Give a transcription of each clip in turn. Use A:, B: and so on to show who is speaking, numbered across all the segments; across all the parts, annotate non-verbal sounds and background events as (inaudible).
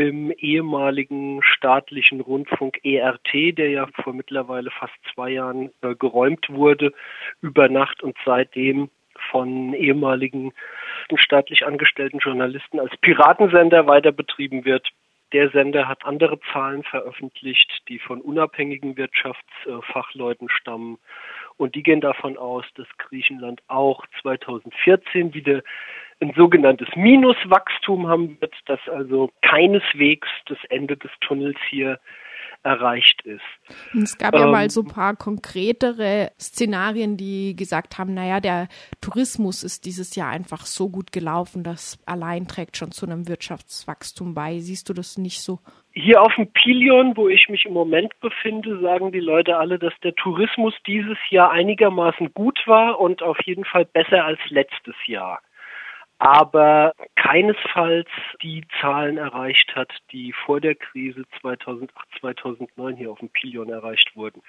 A: im ehemaligen staatlichen Rundfunk ERT, der ja vor mittlerweile fast zwei Jahren äh, geräumt wurde, über Nacht und seitdem von ehemaligen staatlich angestellten Journalisten als Piratensender weiter betrieben wird. Der Sender hat andere Zahlen veröffentlicht, die von unabhängigen Wirtschaftsfachleuten stammen. Und die gehen davon aus, dass Griechenland auch 2014 wieder ein sogenanntes Minuswachstum haben wird, dass also keineswegs das Ende des Tunnels hier erreicht ist.
B: es gab ähm, ja mal so ein paar konkretere Szenarien, die gesagt haben, naja, der Tourismus ist dieses Jahr einfach so gut gelaufen, das allein trägt schon zu einem Wirtschaftswachstum bei. Siehst du das nicht so?
A: Hier auf dem Pilion, wo ich mich im Moment befinde, sagen die Leute alle, dass der Tourismus dieses Jahr einigermaßen gut war und auf jeden Fall besser als letztes Jahr aber keinesfalls die Zahlen erreicht hat, die vor der Krise 2008, 2009 hier auf dem Pilion erreicht wurden.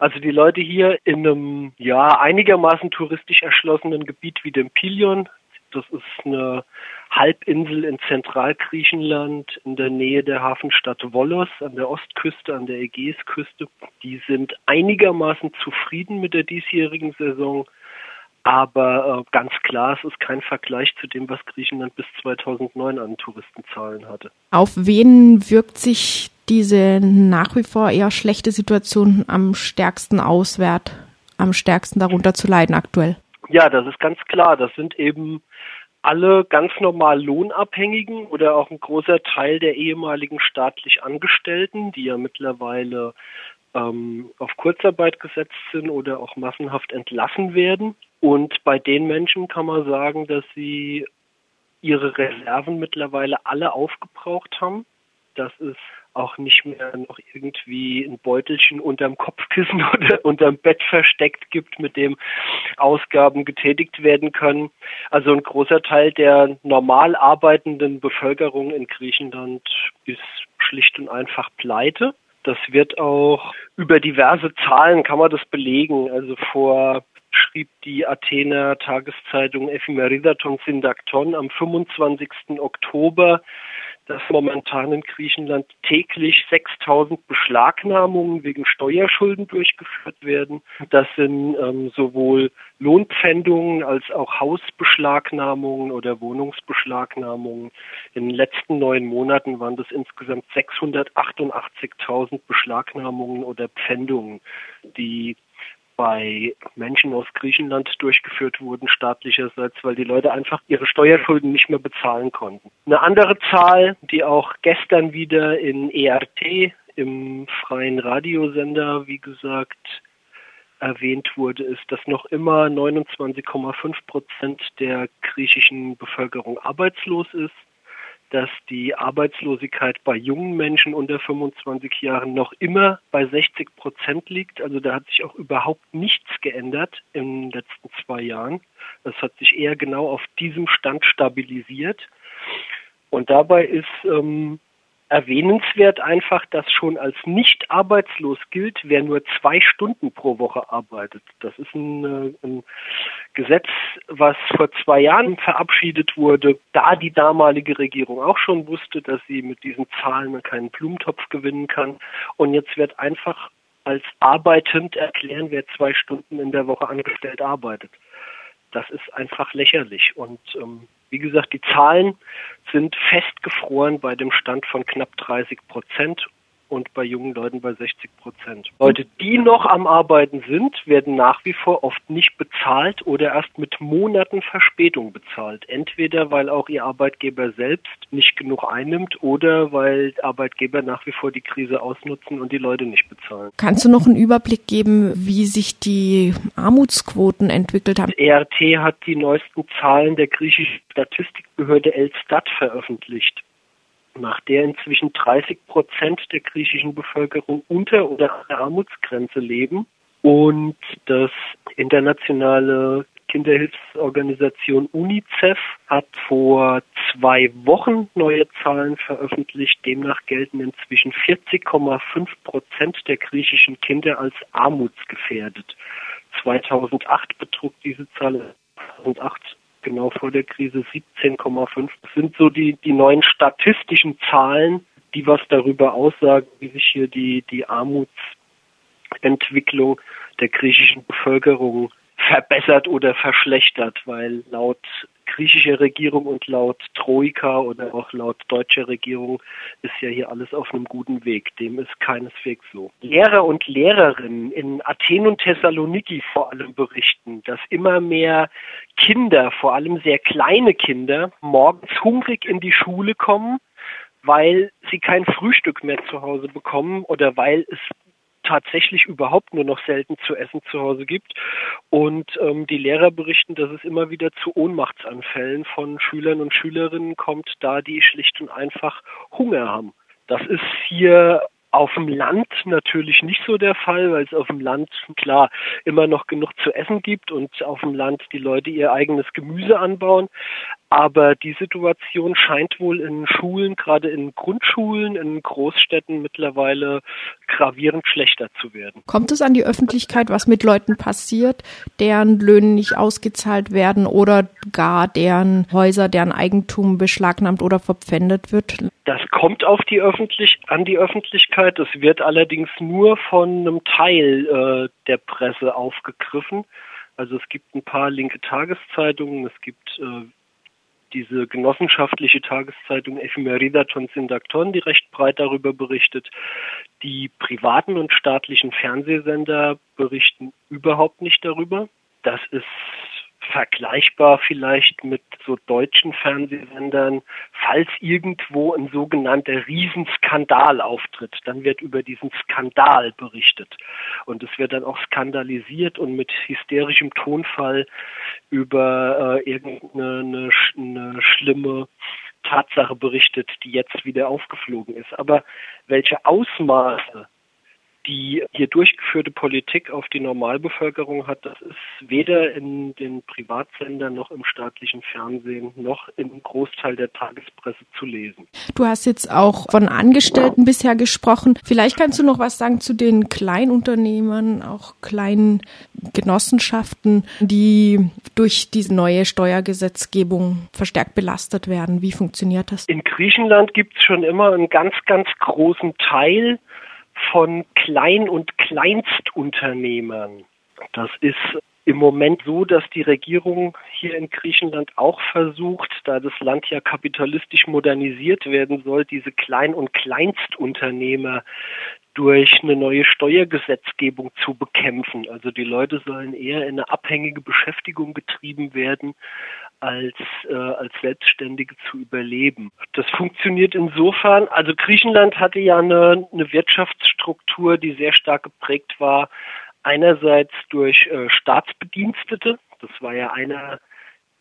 A: Also die Leute hier in einem ja einigermaßen touristisch erschlossenen Gebiet wie dem Pilion, das ist eine Halbinsel in Zentralgriechenland in der Nähe der Hafenstadt Volos an der Ostküste, an der Ägäisküste. Die sind einigermaßen zufrieden mit der diesjährigen Saison. Aber äh, ganz klar, es ist kein Vergleich zu dem, was Griechenland bis 2009 an Touristenzahlen hatte.
B: Auf wen wirkt sich diese nach wie vor eher schlechte Situation am stärksten auswert, am stärksten darunter zu leiden aktuell?
A: Ja, das ist ganz klar. Das sind eben alle ganz normal Lohnabhängigen oder auch ein großer Teil der ehemaligen staatlich Angestellten, die ja mittlerweile ähm, auf Kurzarbeit gesetzt sind oder auch massenhaft entlassen werden. Und bei den Menschen kann man sagen, dass sie ihre Reserven mittlerweile alle aufgebraucht haben. Das ist auch nicht mehr noch irgendwie ein Beutelchen unterm Kopfkissen (laughs) oder unterm Bett versteckt gibt, mit dem Ausgaben getätigt werden können. Also ein großer Teil der normal arbeitenden Bevölkerung in Griechenland ist schlicht und einfach pleite. Das wird auch über diverse Zahlen kann man das belegen. Also vor schrieb die Athener Tageszeitung Ephemeridaton Syndakton am 25. Oktober, dass momentan in Griechenland täglich 6000 Beschlagnahmungen wegen Steuerschulden durchgeführt werden. Das sind ähm, sowohl Lohnpfändungen als auch Hausbeschlagnahmungen oder Wohnungsbeschlagnahmungen. In den letzten neun Monaten waren das insgesamt 688.000 Beschlagnahmungen oder Pfändungen, die bei Menschen aus Griechenland durchgeführt wurden, staatlicherseits, weil die Leute einfach ihre Steuerschulden nicht mehr bezahlen konnten. Eine andere Zahl, die auch gestern wieder in ERT, im freien Radiosender, wie gesagt, erwähnt wurde, ist, dass noch immer 29,5 Prozent der griechischen Bevölkerung arbeitslos ist dass die Arbeitslosigkeit bei jungen Menschen unter 25 Jahren noch immer bei 60 Prozent liegt. Also da hat sich auch überhaupt nichts geändert in den letzten zwei Jahren. Das hat sich eher genau auf diesem Stand stabilisiert. Und dabei ist ähm, erwähnenswert einfach, dass schon als nicht arbeitslos gilt, wer nur zwei Stunden pro Woche arbeitet. Das ist ein, äh, ein, Gesetz, was vor zwei Jahren verabschiedet wurde, da die damalige Regierung auch schon wusste, dass sie mit diesen Zahlen keinen Blumentopf gewinnen kann. Und jetzt wird einfach als arbeitend erklären, wer zwei Stunden in der Woche angestellt arbeitet. Das ist einfach lächerlich. Und ähm, wie gesagt, die Zahlen sind festgefroren bei dem Stand von knapp 30 Prozent und bei jungen Leuten bei 60 Prozent. Leute, die noch am Arbeiten sind, werden nach wie vor oft nicht bezahlt oder erst mit Monaten Verspätung bezahlt. Entweder weil auch ihr Arbeitgeber selbst nicht genug einnimmt oder weil Arbeitgeber nach wie vor die Krise ausnutzen und die Leute nicht bezahlen.
B: Kannst du noch einen Überblick geben, wie sich die Armutsquoten entwickelt haben?
A: ERT hat die neuesten Zahlen der griechischen Statistikbehörde Elstat veröffentlicht nach der inzwischen 30 Prozent der griechischen Bevölkerung unter oder der Armutsgrenze leben und das internationale Kinderhilfsorganisation UNICEF hat vor zwei Wochen neue Zahlen veröffentlicht. Demnach gelten inzwischen 40,5 Prozent der griechischen Kinder als armutsgefährdet. 2008 betrug diese Zahl 2008 genau vor der Krise 17,5. Das sind so die, die neuen statistischen Zahlen, die was darüber aussagen, wie sich hier die, die Armutsentwicklung der griechischen Bevölkerung verbessert oder verschlechtert, weil laut griechischer Regierung und laut Troika oder auch laut deutscher Regierung ist ja hier alles auf einem guten Weg. Dem ist keineswegs so. Lehrer und Lehrerinnen in Athen und Thessaloniki vor allem berichten, dass immer mehr Kinder, vor allem sehr kleine Kinder, morgens hungrig in die Schule kommen, weil sie kein Frühstück mehr zu Hause bekommen oder weil es tatsächlich überhaupt nur noch selten zu essen zu Hause gibt. Und ähm, die Lehrer berichten, dass es immer wieder zu Ohnmachtsanfällen von Schülern und Schülerinnen kommt, da die schlicht und einfach Hunger haben. Das ist hier auf dem Land natürlich nicht so der Fall, weil es auf dem Land klar immer noch genug zu essen gibt und auf dem Land die Leute ihr eigenes Gemüse anbauen. Aber die Situation scheint wohl in Schulen, gerade in Grundschulen, in Großstädten mittlerweile gravierend schlechter zu werden.
B: Kommt es an die Öffentlichkeit, was mit Leuten passiert, deren Löhne nicht ausgezahlt werden oder gar deren Häuser, deren Eigentum beschlagnahmt oder verpfändet wird?
A: Das kommt auf die Öffentlich an die Öffentlichkeit. Es wird allerdings nur von einem Teil äh, der Presse aufgegriffen. Also es gibt ein paar linke Tageszeitungen, es gibt äh, diese genossenschaftliche Tageszeitung Ephemeridaton Syndakton, die recht breit darüber berichtet. Die privaten und staatlichen Fernsehsender berichten überhaupt nicht darüber. Das ist vergleichbar vielleicht mit so deutschen Fernsehsendern, falls irgendwo ein sogenannter Riesenskandal auftritt, dann wird über diesen Skandal berichtet. Und es wird dann auch skandalisiert und mit hysterischem Tonfall über äh, irgendeine eine, eine schlimme Tatsache berichtet, die jetzt wieder aufgeflogen ist. Aber welche Ausmaße die hier durchgeführte Politik auf die Normalbevölkerung hat, das ist weder in den Privatsendern noch im staatlichen Fernsehen noch im Großteil der Tagespresse zu lesen.
B: Du hast jetzt auch von Angestellten bisher gesprochen. Vielleicht kannst du noch was sagen zu den Kleinunternehmern, auch kleinen Genossenschaften, die durch diese neue Steuergesetzgebung verstärkt belastet werden. Wie funktioniert das?
A: In Griechenland gibt es schon immer einen ganz, ganz großen Teil von Klein- und Kleinstunternehmern. Das ist im Moment so, dass die Regierung hier in Griechenland auch versucht, da das Land ja kapitalistisch modernisiert werden soll, diese Klein- und Kleinstunternehmer durch eine neue Steuergesetzgebung zu bekämpfen. Also die Leute sollen eher in eine abhängige Beschäftigung getrieben werden, als, äh, als Selbstständige zu überleben. Das funktioniert insofern, also Griechenland hatte ja eine, eine Wirtschaftsstruktur, die sehr stark geprägt war, einerseits durch äh, Staatsbedienstete, das war ja einer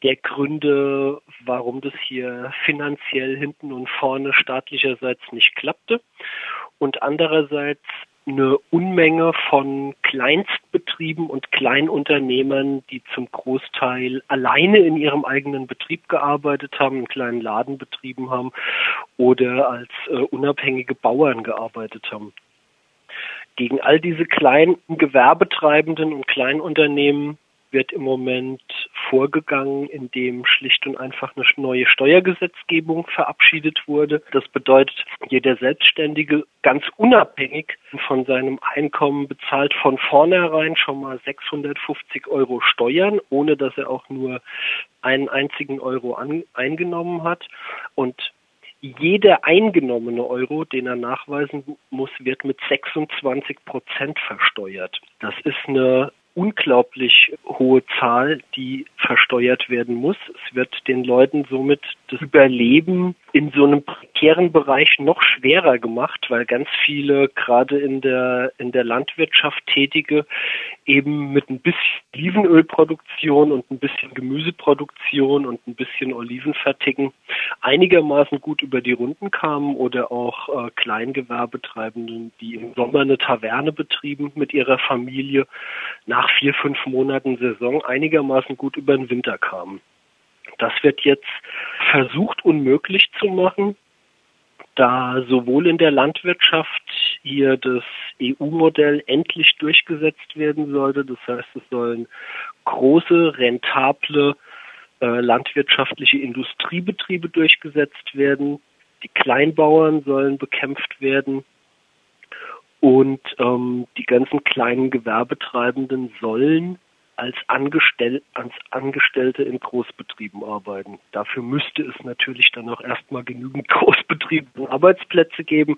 A: der Gründe, warum das hier finanziell hinten und vorne staatlicherseits nicht klappte und andererseits eine Unmenge von Kleinstbetrieben und Kleinunternehmern, die zum Großteil alleine in ihrem eigenen Betrieb gearbeitet haben, einen kleinen Laden betrieben haben oder als äh, unabhängige Bauern gearbeitet haben. Gegen all diese kleinen Gewerbetreibenden und Kleinunternehmen wird im Moment vorgegangen, indem schlicht und einfach eine neue Steuergesetzgebung verabschiedet wurde. Das bedeutet, jeder Selbstständige ganz unabhängig von seinem Einkommen bezahlt von vornherein schon mal 650 Euro Steuern, ohne dass er auch nur einen einzigen Euro an, eingenommen hat. Und jeder eingenommene Euro, den er nachweisen muss, wird mit 26 Prozent versteuert. Das ist eine unglaublich hohe Zahl, die versteuert werden muss. Es wird den Leuten somit das Überleben in so einem prekären Bereich noch schwerer gemacht, weil ganz viele gerade in der in der Landwirtschaft tätige eben mit ein bisschen Olivenölproduktion und ein bisschen Gemüseproduktion und ein bisschen Olivenfertigen einigermaßen gut über die Runden kamen oder auch äh, Kleingewerbetreibenden, die im Sommer eine Taverne betrieben mit ihrer Familie, nach vier, fünf Monaten Saison einigermaßen gut über den Winter kamen. Das wird jetzt versucht unmöglich zu machen, da sowohl in der Landwirtschaft hier das EU-Modell endlich durchgesetzt werden sollte. Das heißt, es sollen große, rentable äh, landwirtschaftliche Industriebetriebe durchgesetzt werden. Die Kleinbauern sollen bekämpft werden. Und ähm, die ganzen kleinen Gewerbetreibenden sollen als, Angestell als Angestellte in Großbetrieben arbeiten. Dafür müsste es natürlich dann auch erstmal genügend (laughs) Großbetriebe und Arbeitsplätze geben,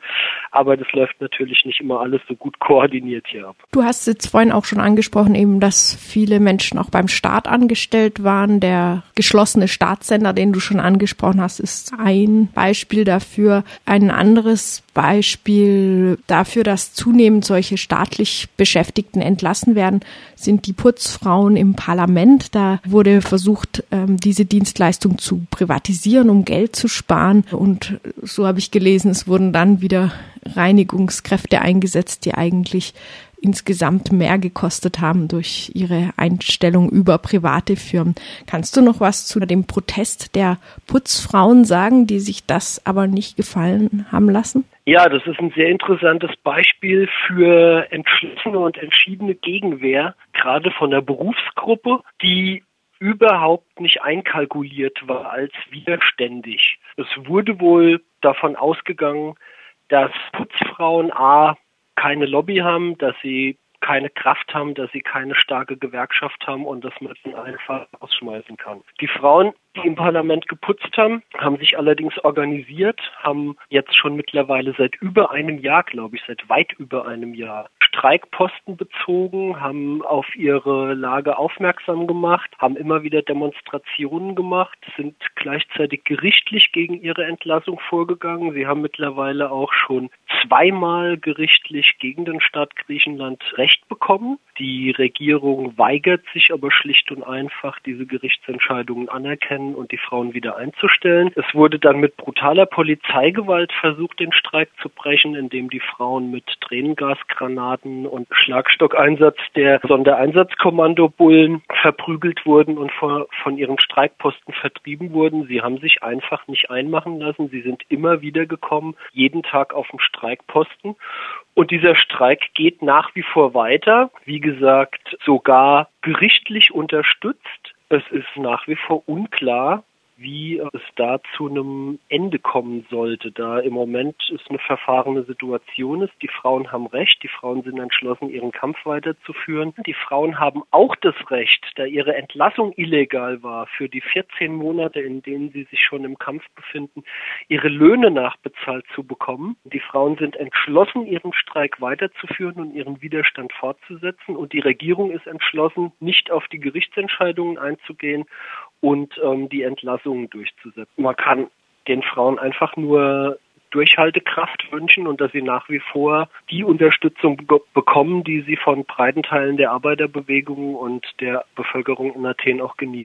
A: aber das läuft natürlich nicht immer alles so gut koordiniert hier ab.
B: Du hast jetzt vorhin auch schon angesprochen, eben, dass viele Menschen auch beim Staat angestellt waren. Der geschlossene Staatssender, den du schon angesprochen hast, ist ein Beispiel dafür. Ein anderes Beispiel dafür, dass zunehmend solche staatlich Beschäftigten entlassen werden, sind die Putzfrauen im Parlament. Da wurde versucht, ähm, diese Dienstleistung zu privatisieren, um Geld zu sparen. Und so habe ich gelesen, es wurden dann wieder Reinigungskräfte eingesetzt, die eigentlich insgesamt mehr gekostet haben durch ihre Einstellung über private Firmen. Kannst du noch was zu dem Protest der Putzfrauen sagen, die sich das aber nicht gefallen haben lassen?
A: Ja, das ist ein sehr interessantes Beispiel für entschlossene und entschiedene Gegenwehr, gerade von der Berufsgruppe, die überhaupt nicht einkalkuliert war als widerständig. Es wurde wohl davon ausgegangen, dass Putzfrauen A keine Lobby haben, dass sie keine Kraft haben, dass sie keine starke Gewerkschaft haben und dass man sie einfach ausschmeißen kann. Die Frauen, die im Parlament geputzt haben, haben sich allerdings organisiert, haben jetzt schon mittlerweile seit über einem Jahr, glaube ich, seit weit über einem Jahr Streikposten bezogen, haben auf ihre Lage aufmerksam gemacht, haben immer wieder Demonstrationen gemacht, sind gleichzeitig gerichtlich gegen ihre Entlassung vorgegangen. Sie haben mittlerweile auch schon zweimal gerichtlich gegen den Staat Griechenland Recht bekommen. Die Regierung weigert sich aber schlicht und einfach, diese Gerichtsentscheidungen anerkennen und die Frauen wieder einzustellen. Es wurde dann mit brutaler Polizeigewalt versucht, den Streik zu brechen, indem die Frauen mit Tränengasgranaten und Schlagstockeinsatz der Sondereinsatzkommando-Bullen verprügelt wurden und von ihren Streikposten vertrieben wurden. Sie haben sich einfach nicht einmachen lassen. Sie sind immer wieder gekommen, jeden Tag auf dem Streikposten. Und dieser Streik geht nach wie vor weiter. Wie gesagt, sogar gerichtlich unterstützt. Es ist nach wie vor unklar, wie es da zu einem Ende kommen sollte, da im Moment es eine verfahrene Situation ist. Die Frauen haben Recht, die Frauen sind entschlossen, ihren Kampf weiterzuführen. Die Frauen haben auch das Recht, da ihre Entlassung illegal war, für die 14 Monate, in denen sie sich schon im Kampf befinden, ihre Löhne nachbezahlt zu bekommen. Die Frauen sind entschlossen, ihren Streik weiterzuführen und ihren Widerstand fortzusetzen. Und die Regierung ist entschlossen, nicht auf die Gerichtsentscheidungen einzugehen und ähm, die Entlassungen durchzusetzen. Man kann den Frauen einfach nur Durchhaltekraft wünschen und dass sie nach wie vor die Unterstützung be bekommen, die sie von breiten Teilen der Arbeiterbewegung und der Bevölkerung in Athen auch genießen.